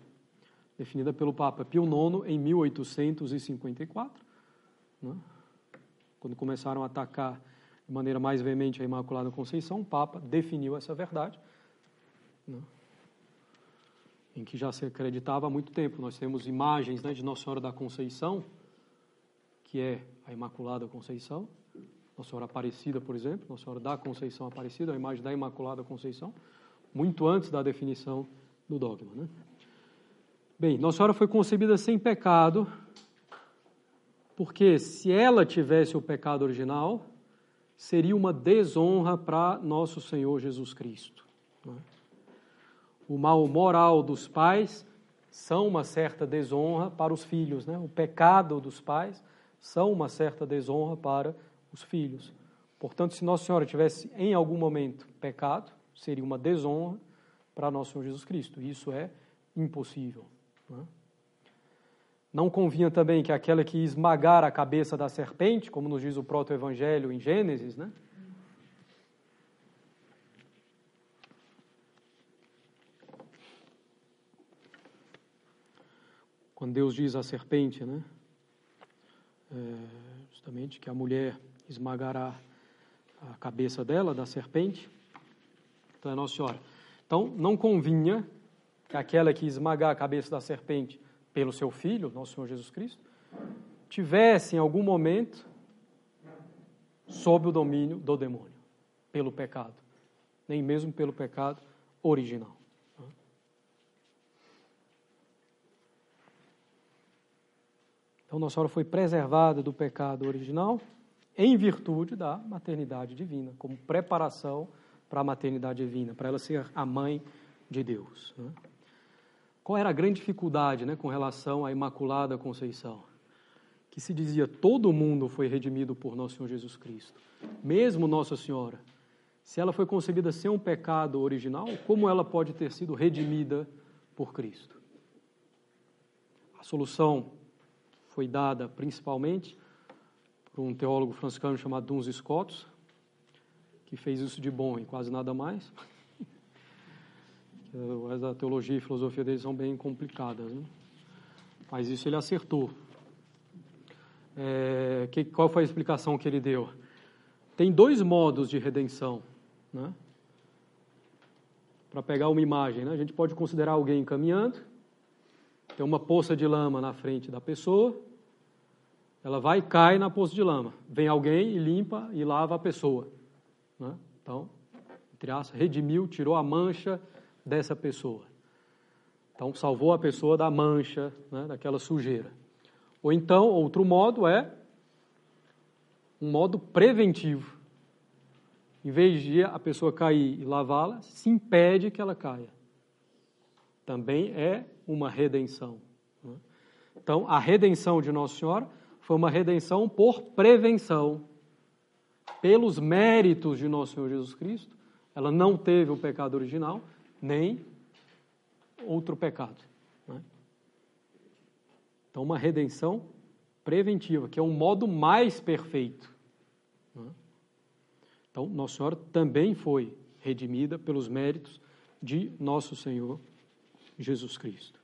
definida pelo Papa Pio IX em 1854, né? quando começaram a atacar de maneira mais veemente a Imaculada Conceição, o Papa definiu essa verdade né? em que já se acreditava há muito tempo. Nós temos imagens né, de Nossa Senhora da Conceição, que é a Imaculada Conceição, Nossa Senhora Aparecida, por exemplo, Nossa Senhora da Conceição Aparecida, a imagem da Imaculada Conceição, muito antes da definição do dogma. Né? Bem, Nossa Senhora foi concebida sem pecado, porque se ela tivesse o pecado original, seria uma desonra para nosso Senhor Jesus Cristo. Né? O mal moral dos pais são uma certa desonra para os filhos, né? O pecado dos pais são uma certa desonra para os filhos. Portanto, se Nossa Senhora tivesse em algum momento pecado, seria uma desonra para nosso Senhor Jesus Cristo. Isso é impossível. Né? Não convinha também que aquela que esmagar a cabeça da serpente, como nos diz o proto-evangelho em Gênesis, né? Quando Deus diz à serpente, né? É, justamente que a mulher esmagará a cabeça dela, da serpente. Então é Nossa Senhora. Então, não convinha que aquela que esmagar a cabeça da serpente pelo seu Filho, nosso Senhor Jesus Cristo, tivesse em algum momento sob o domínio do demônio, pelo pecado, nem mesmo pelo pecado original. Então, Nossa Senhora foi preservada do pecado original em virtude da maternidade divina, como preparação para a maternidade divina, para ela ser a mãe de Deus. Né? Qual era a grande dificuldade né, com relação à Imaculada Conceição? Que se dizia todo mundo foi redimido por Nosso Senhor Jesus Cristo, mesmo Nossa Senhora. Se ela foi concebida sem um pecado original, como ela pode ter sido redimida por Cristo? A solução foi dada principalmente por um teólogo franciscano chamado Duns Scotus, que fez isso de bom e quase nada mais. A teologia e filosofia deles são bem complicadas. Né? Mas isso ele acertou. É, que, qual foi a explicação que ele deu? Tem dois modos de redenção. Né? Para pegar uma imagem, né? a gente pode considerar alguém caminhando, tem uma poça de lama na frente da pessoa, ela vai e cai na poça de lama. Vem alguém e limpa e lava a pessoa. Né? Então, entre aspas, redimiu, tirou a mancha dessa pessoa. Então, salvou a pessoa da mancha, né, daquela sujeira. Ou então, outro modo é um modo preventivo. Em vez de a pessoa cair e lavá-la, se impede que ela caia. Também é uma redenção. Né? Então, a redenção de Nossa Senhora foi uma redenção por prevenção. Pelos méritos de Nosso Senhor Jesus Cristo, ela não teve o pecado original, nem outro pecado. Né? Então, uma redenção preventiva, que é um modo mais perfeito. Né? Então, Nossa Senhora também foi redimida pelos méritos de nosso Senhor Jesus Cristo.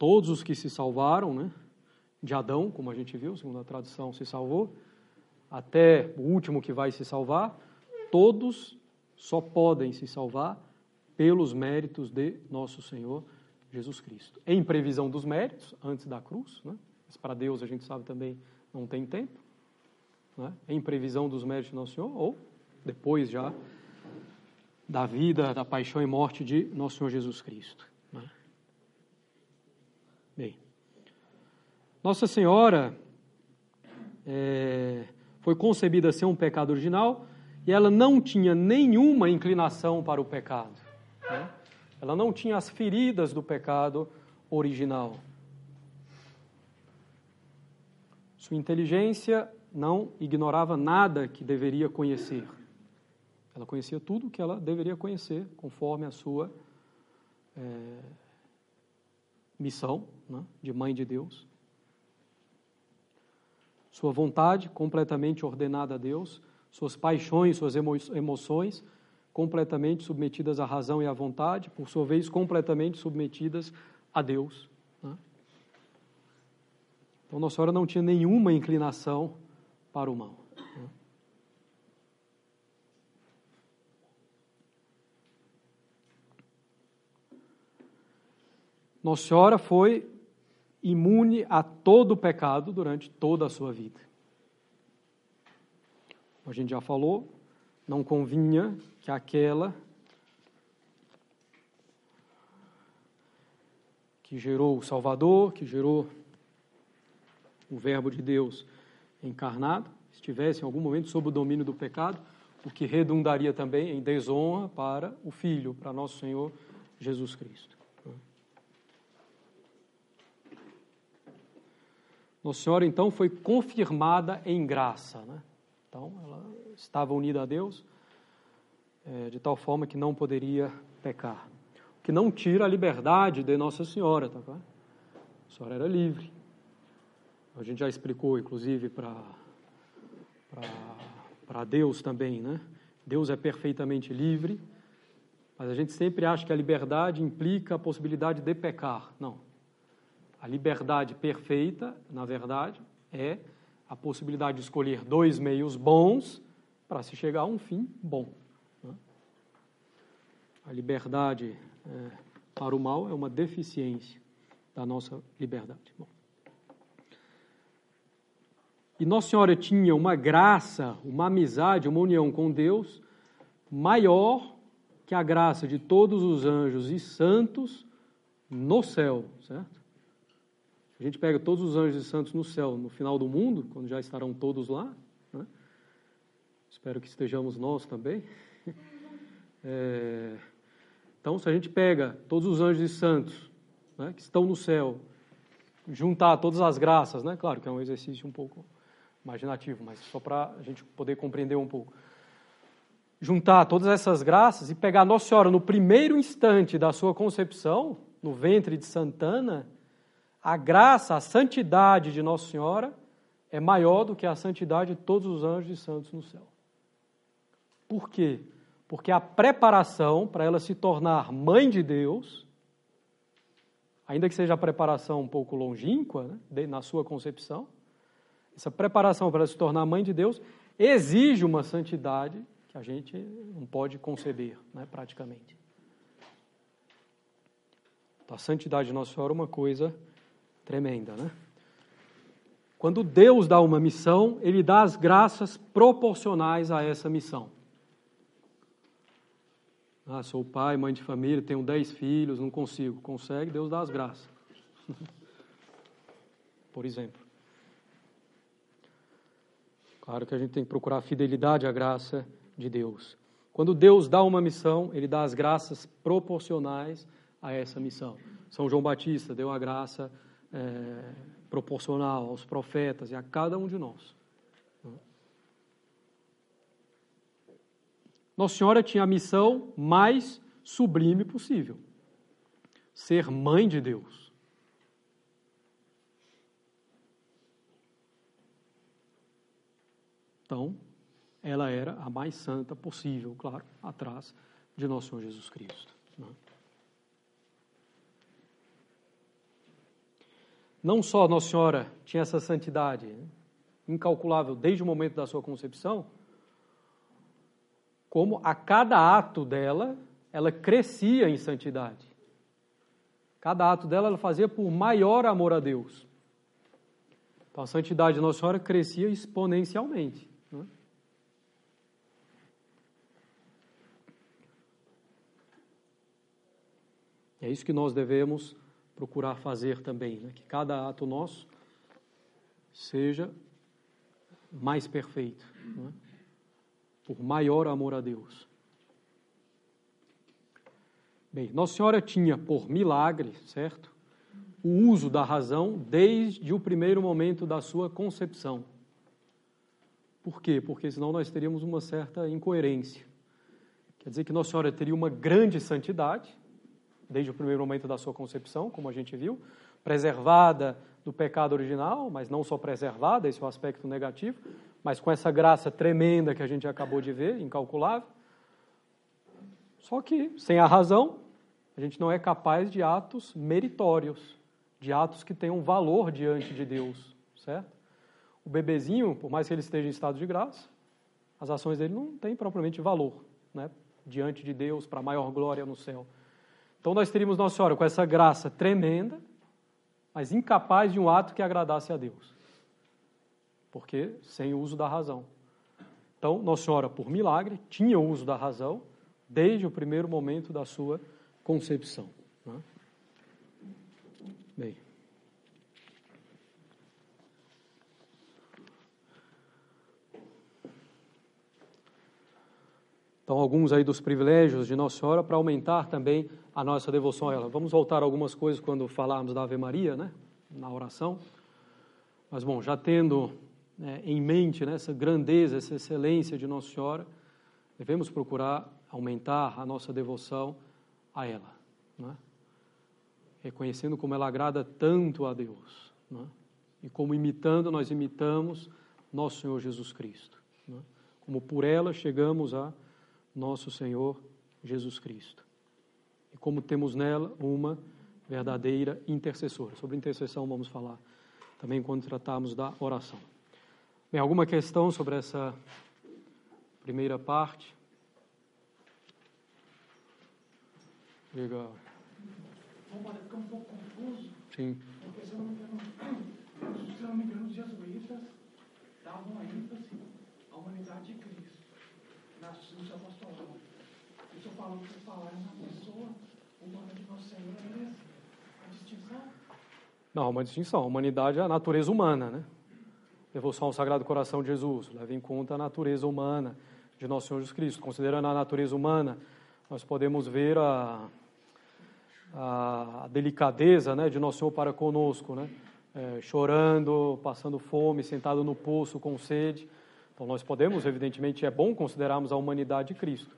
Todos os que se salvaram, né, de Adão, como a gente viu, segundo a tradução, se salvou, até o último que vai se salvar, todos só podem se salvar pelos méritos de nosso Senhor Jesus Cristo. Em previsão dos méritos, antes da cruz, né? mas para Deus a gente sabe também não tem tempo, né? em previsão dos méritos de nosso Senhor, ou depois já da vida, da paixão e morte de nosso Senhor Jesus Cristo. Né? Bem, Nossa Senhora é, foi concebida sem um pecado original e ela não tinha nenhuma inclinação para o pecado. Né? Ela não tinha as feridas do pecado original. Sua inteligência não ignorava nada que deveria conhecer. Ela conhecia tudo que ela deveria conhecer, conforme a sua é, missão né, de mãe de Deus. Sua vontade completamente ordenada a Deus, suas paixões, suas emo emoções completamente submetidas à razão e à vontade, por sua vez, completamente submetidas a Deus. Né? Então, Nossa Senhora não tinha nenhuma inclinação para o mal. Né? Nossa Senhora foi imune a todo pecado durante toda a sua vida. A gente já falou, não convinha que aquela que gerou o Salvador, que gerou o Verbo de Deus encarnado, estivesse em algum momento sob o domínio do pecado, o que redundaria também em desonra para o Filho, para nosso Senhor Jesus Cristo. Nossa Senhora, então, foi confirmada em graça. Né? Então, ela estava unida a Deus é, de tal forma que não poderia pecar. O que não tira a liberdade de Nossa Senhora. Tá? A Senhora era livre. A gente já explicou, inclusive, para Deus também, né? Deus é perfeitamente livre, mas a gente sempre acha que a liberdade implica a possibilidade de pecar. Não. A liberdade perfeita, na verdade, é a possibilidade de escolher dois meios bons para se chegar a um fim bom. Né? A liberdade é, para o mal é uma deficiência da nossa liberdade. Bom. E Nossa Senhora tinha uma graça, uma amizade, uma união com Deus maior que a graça de todos os anjos e santos no céu, certo? A gente pega todos os anjos e santos no céu, no final do mundo, quando já estarão todos lá. Né? Espero que estejamos nós também. É... Então, se a gente pega todos os anjos e santos né, que estão no céu, juntar todas as graças, né? Claro que é um exercício um pouco imaginativo, mas só para a gente poder compreender um pouco. Juntar todas essas graças e pegar Nossa Senhora no primeiro instante da sua concepção, no ventre de Santana, a graça, a santidade de Nossa Senhora é maior do que a santidade de todos os anjos e santos no céu. Por quê? Porque a preparação para ela se tornar mãe de Deus, ainda que seja a preparação um pouco longínqua, né, na sua concepção, essa preparação para se tornar mãe de Deus exige uma santidade que a gente não pode conceber, né, praticamente. Então, a santidade de Nossa Senhora é uma coisa tremenda, né? Quando Deus dá uma missão, Ele dá as graças proporcionais a essa missão. Ah, sou pai, mãe de família, tenho dez filhos, não consigo. Consegue, Deus dá as graças. Por exemplo. Claro que a gente tem que procurar a fidelidade à graça de Deus. Quando Deus dá uma missão, Ele dá as graças proporcionais a essa missão. São João Batista deu a graça é, proporcional aos profetas e a cada um de nós. Nossa Senhora tinha a missão mais sublime possível: ser mãe de Deus. Então, ela era a mais santa possível, claro, atrás de nosso Senhor Jesus Cristo. Né? Não só Nossa Senhora tinha essa santidade né, incalculável desde o momento da sua concepção, como a cada ato dela, ela crescia em santidade. Cada ato dela ela fazia por maior amor a Deus. Então a santidade de Nossa Senhora crescia exponencialmente. É isso que nós devemos procurar fazer também, né? que cada ato nosso seja mais perfeito, né? por maior amor a Deus. Bem, Nossa Senhora tinha por milagre, certo? O uso da razão desde o primeiro momento da sua concepção. Por quê? Porque senão nós teríamos uma certa incoerência. Quer dizer que Nossa Senhora teria uma grande santidade, desde o primeiro momento da sua concepção, como a gente viu, preservada do pecado original, mas não só preservada, esse é o aspecto negativo, mas com essa graça tremenda que a gente acabou de ver, incalculável. Só que, sem a razão, a gente não é capaz de atos meritórios, de atos que tenham valor diante de Deus, certo? O bebezinho, por mais que ele esteja em estado de graça, as ações dele não têm propriamente valor, né? Diante de Deus, para maior glória no céu. Então nós teríamos Nossa Senhora com essa graça tremenda, mas incapaz de um ato que agradasse a Deus. Porque sem o uso da razão. Então, Nossa Senhora, por milagre, tinha o uso da razão desde o primeiro momento da sua concepção. Né? Bem. Então, alguns aí dos privilégios de Nossa Senhora para aumentar também a nossa devoção a ela. Vamos voltar a algumas coisas quando falarmos da Ave Maria, né? Na oração. Mas, bom, já tendo né, em mente né, essa grandeza, essa excelência de Nossa Senhora, devemos procurar aumentar a nossa devoção a ela, né? reconhecendo como ela agrada tanto a Deus, né? e como imitando, nós imitamos nosso Senhor Jesus Cristo, né? como por ela chegamos a nosso Senhor Jesus Cristo, como temos nela uma verdadeira intercessora. Sobre intercessão vamos falar também quando tratarmos da oração. Bem, alguma questão sobre essa primeira parte? Legal. Bom, pode ficar um pouco confuso. Sim. Porque, se eu não me engano, se eu não me engano os jesuítas davam ênfase à humanidade de Cristo no seu apostolado. Isso eu falo que falaram na pessoa é? Não, uma distinção. A humanidade é a natureza humana, né? Devoção ao Sagrado Coração de Jesus. Leva em conta a natureza humana de Nosso Senhor Jesus Cristo. Considerando a natureza humana, nós podemos ver a, a, delicadeza né, de Nosso Senhor para conosco, né? É, chorando, passando fome, sentado no poço com sede. Então, nós podemos, evidentemente, é bom considerarmos a humanidade de Cristo,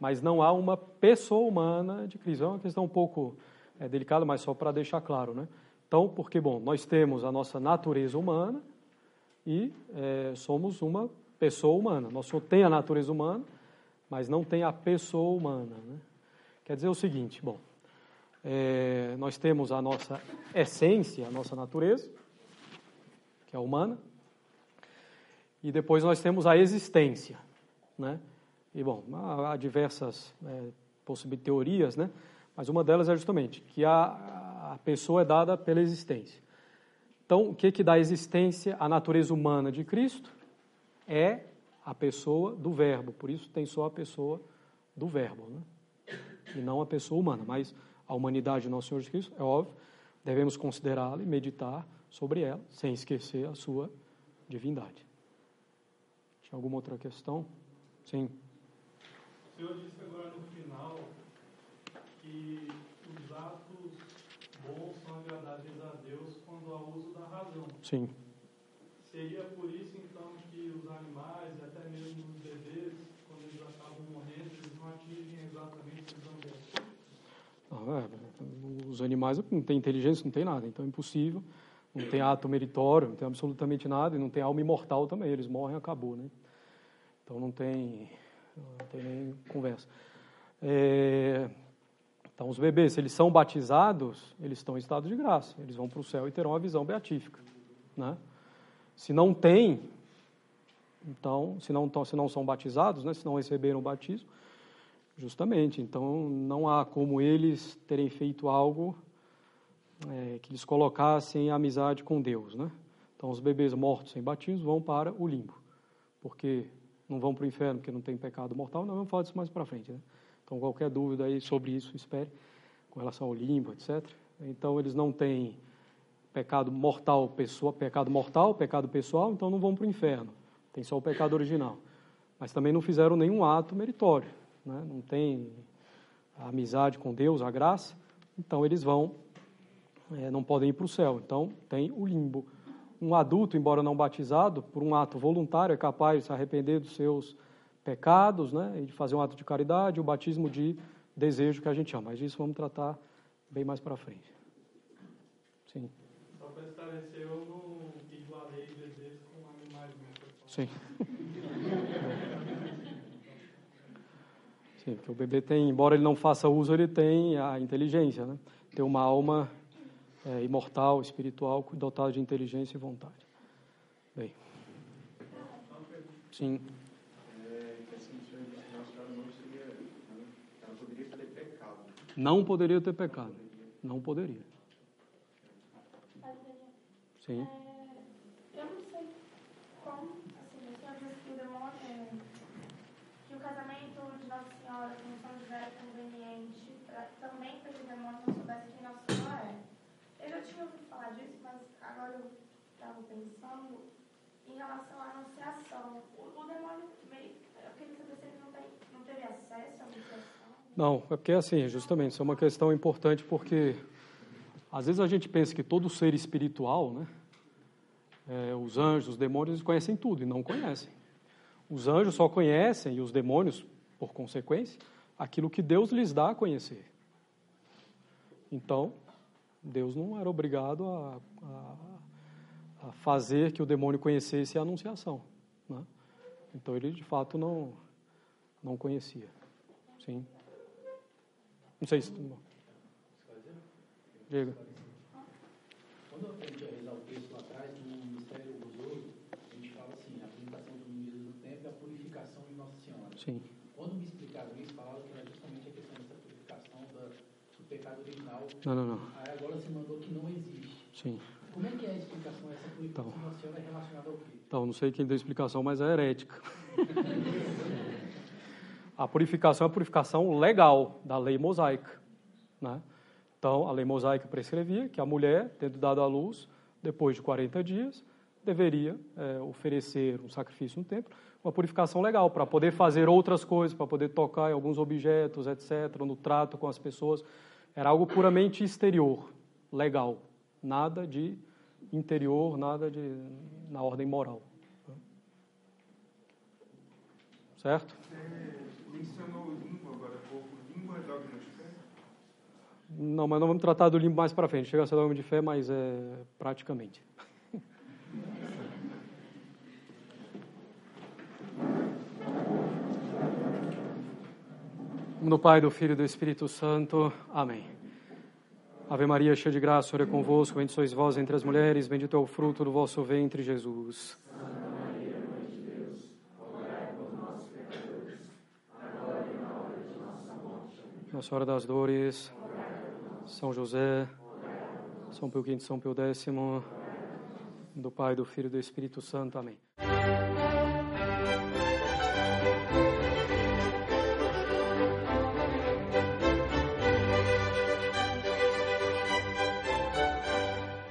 mas não há uma pessoa humana de Cristo. É uma questão um pouco é, delicada, mas só para deixar claro. Né? Então, porque, bom, nós temos a nossa natureza humana e é, somos uma pessoa humana. Nosso Senhor tem a natureza humana, mas não tem a pessoa humana. Né? Quer dizer o seguinte, bom, é, nós temos a nossa essência, a nossa natureza, que é humana, e depois nós temos a existência, né? E bom, há diversas é, possibilidades, teorias, né? Mas uma delas é justamente que a, a pessoa é dada pela existência. Então, o que que dá existência à natureza humana de Cristo? É a pessoa do Verbo. Por isso tem só a pessoa do Verbo, né? E não a pessoa humana, mas a humanidade de nosso Senhor Jesus Cristo, é óbvio, devemos considerá-la e meditar sobre ela, sem esquecer a sua divindade. Tinha alguma outra questão? Sim. O Senhor disse agora no final que os atos bons são agradáveis a Deus quando há uso da razão. Sim. Seria por isso, então, que os animais, até mesmo os bebês, quando eles acabam morrendo, eles não atingem exatamente os ambientes? Não, é, os animais não têm inteligência, não tem nada, então é impossível. Não tem ato meritório, não tem absolutamente nada, e não tem alma imortal também. Eles morrem, acabou, né? Então não tem, não tem nem conversa. É, então, os bebês, se eles são batizados, eles estão em estado de graça. Eles vão para o céu e terão a visão beatífica. Né? Se não tem, então, se não, se não são batizados, né, se não receberam o batismo, justamente, então não há como eles terem feito algo é, que lhes colocassem amizade com Deus. Né? Então, os bebês mortos sem batismo vão para o limbo, porque não vão para o inferno porque não tem pecado mortal. Não vamos falar disso mais para frente. Né? Então, qualquer dúvida aí sobre isso, espere, com relação ao limbo, etc. Então, eles não têm pecado mortal, pessoa, pecado mortal, pecado pessoal, então não vão para o inferno. Tem só o pecado original. Mas também não fizeram nenhum ato meritório. Né? Não tem a amizade com Deus, a graça. Então, eles vão, é, não podem ir para o céu. Então, tem o limbo. Um adulto, embora não batizado, por um ato voluntário, é capaz de se arrepender dos seus pecados, né, e de fazer um ato de caridade, o batismo de desejo que a gente chama. Mas isso vamos tratar bem mais para frente. Sim. Só para esclarecer, eu não igualei bebês com animais. Sim. Sim, porque o bebê tem, embora ele não faça uso, ele tem a inteligência, né? Tem uma alma é, imortal, espiritual, dotada de inteligência e vontade. Bem. Sim. Não poderia ter pecado. Não poderia. Sim. É, eu não sei como, assim, o senhor disse que o demônio, é, que o casamento de Nossa Senhora com São José é conveniente pra, também para que o demônio não soubesse quem Nossa Senhora é. Já tinha ouvido falar disso, mas agora eu estava pensando em relação à anunciação. O, o demônio meio. Eu queria saber se ele não, tem, não teve acesso à anunciação. Não, é porque assim, justamente, isso é uma questão importante porque às vezes a gente pensa que todo ser espiritual, né, É, os anjos, os demônios, conhecem tudo e não conhecem. Os anjos só conhecem, e os demônios, por consequência, aquilo que Deus lhes dá a conhecer. Então, Deus não era obrigado a, a, a fazer que o demônio conhecesse a anunciação. Né? Então, ele de fato não, não conhecia. Sim. Não sei se. Diga. Quando a gente ia rezar o texto lá atrás, no Mistério Gozoso, a gente fala assim, a apresentação do ministro do tempo e a purificação de Nossa Senhora. Sim. Quando me explicaram isso, falaram que era justamente a questão dessa purificação da, do pecado original. Não, não, não. Aí agora você mandou que não existe. Sim. Como é que é a explicação dessa purificação Então. Senhora é relacionada ao quê? Então, não sei quem deu explicação, mas é herética. a purificação é a purificação legal da lei mosaica. Né? Então, a lei mosaica prescrevia que a mulher, tendo dado à luz, depois de 40 dias, deveria é, oferecer um sacrifício no templo, uma purificação legal, para poder fazer outras coisas, para poder tocar em alguns objetos, etc., no trato com as pessoas. Era algo puramente exterior, legal. Nada de interior, nada de na ordem moral. Certo? Você mencionou língua agora há pouco. Língua é dogma de fé? Não, mas nós vamos tratar do limbo mais para frente. Chega a ser dogma de fé, mas é praticamente. Do Pai, do Filho e do Espírito Santo. Amém. Ave Maria, cheia de graça, Senhor é convosco. Bendita sois vós entre as mulheres, bendito é o fruto do vosso ventre, Jesus. Nossa Senhora das Dores, São José, São Pio V, São Pio X, do Pai, do Filho e do Espírito Santo. Amém.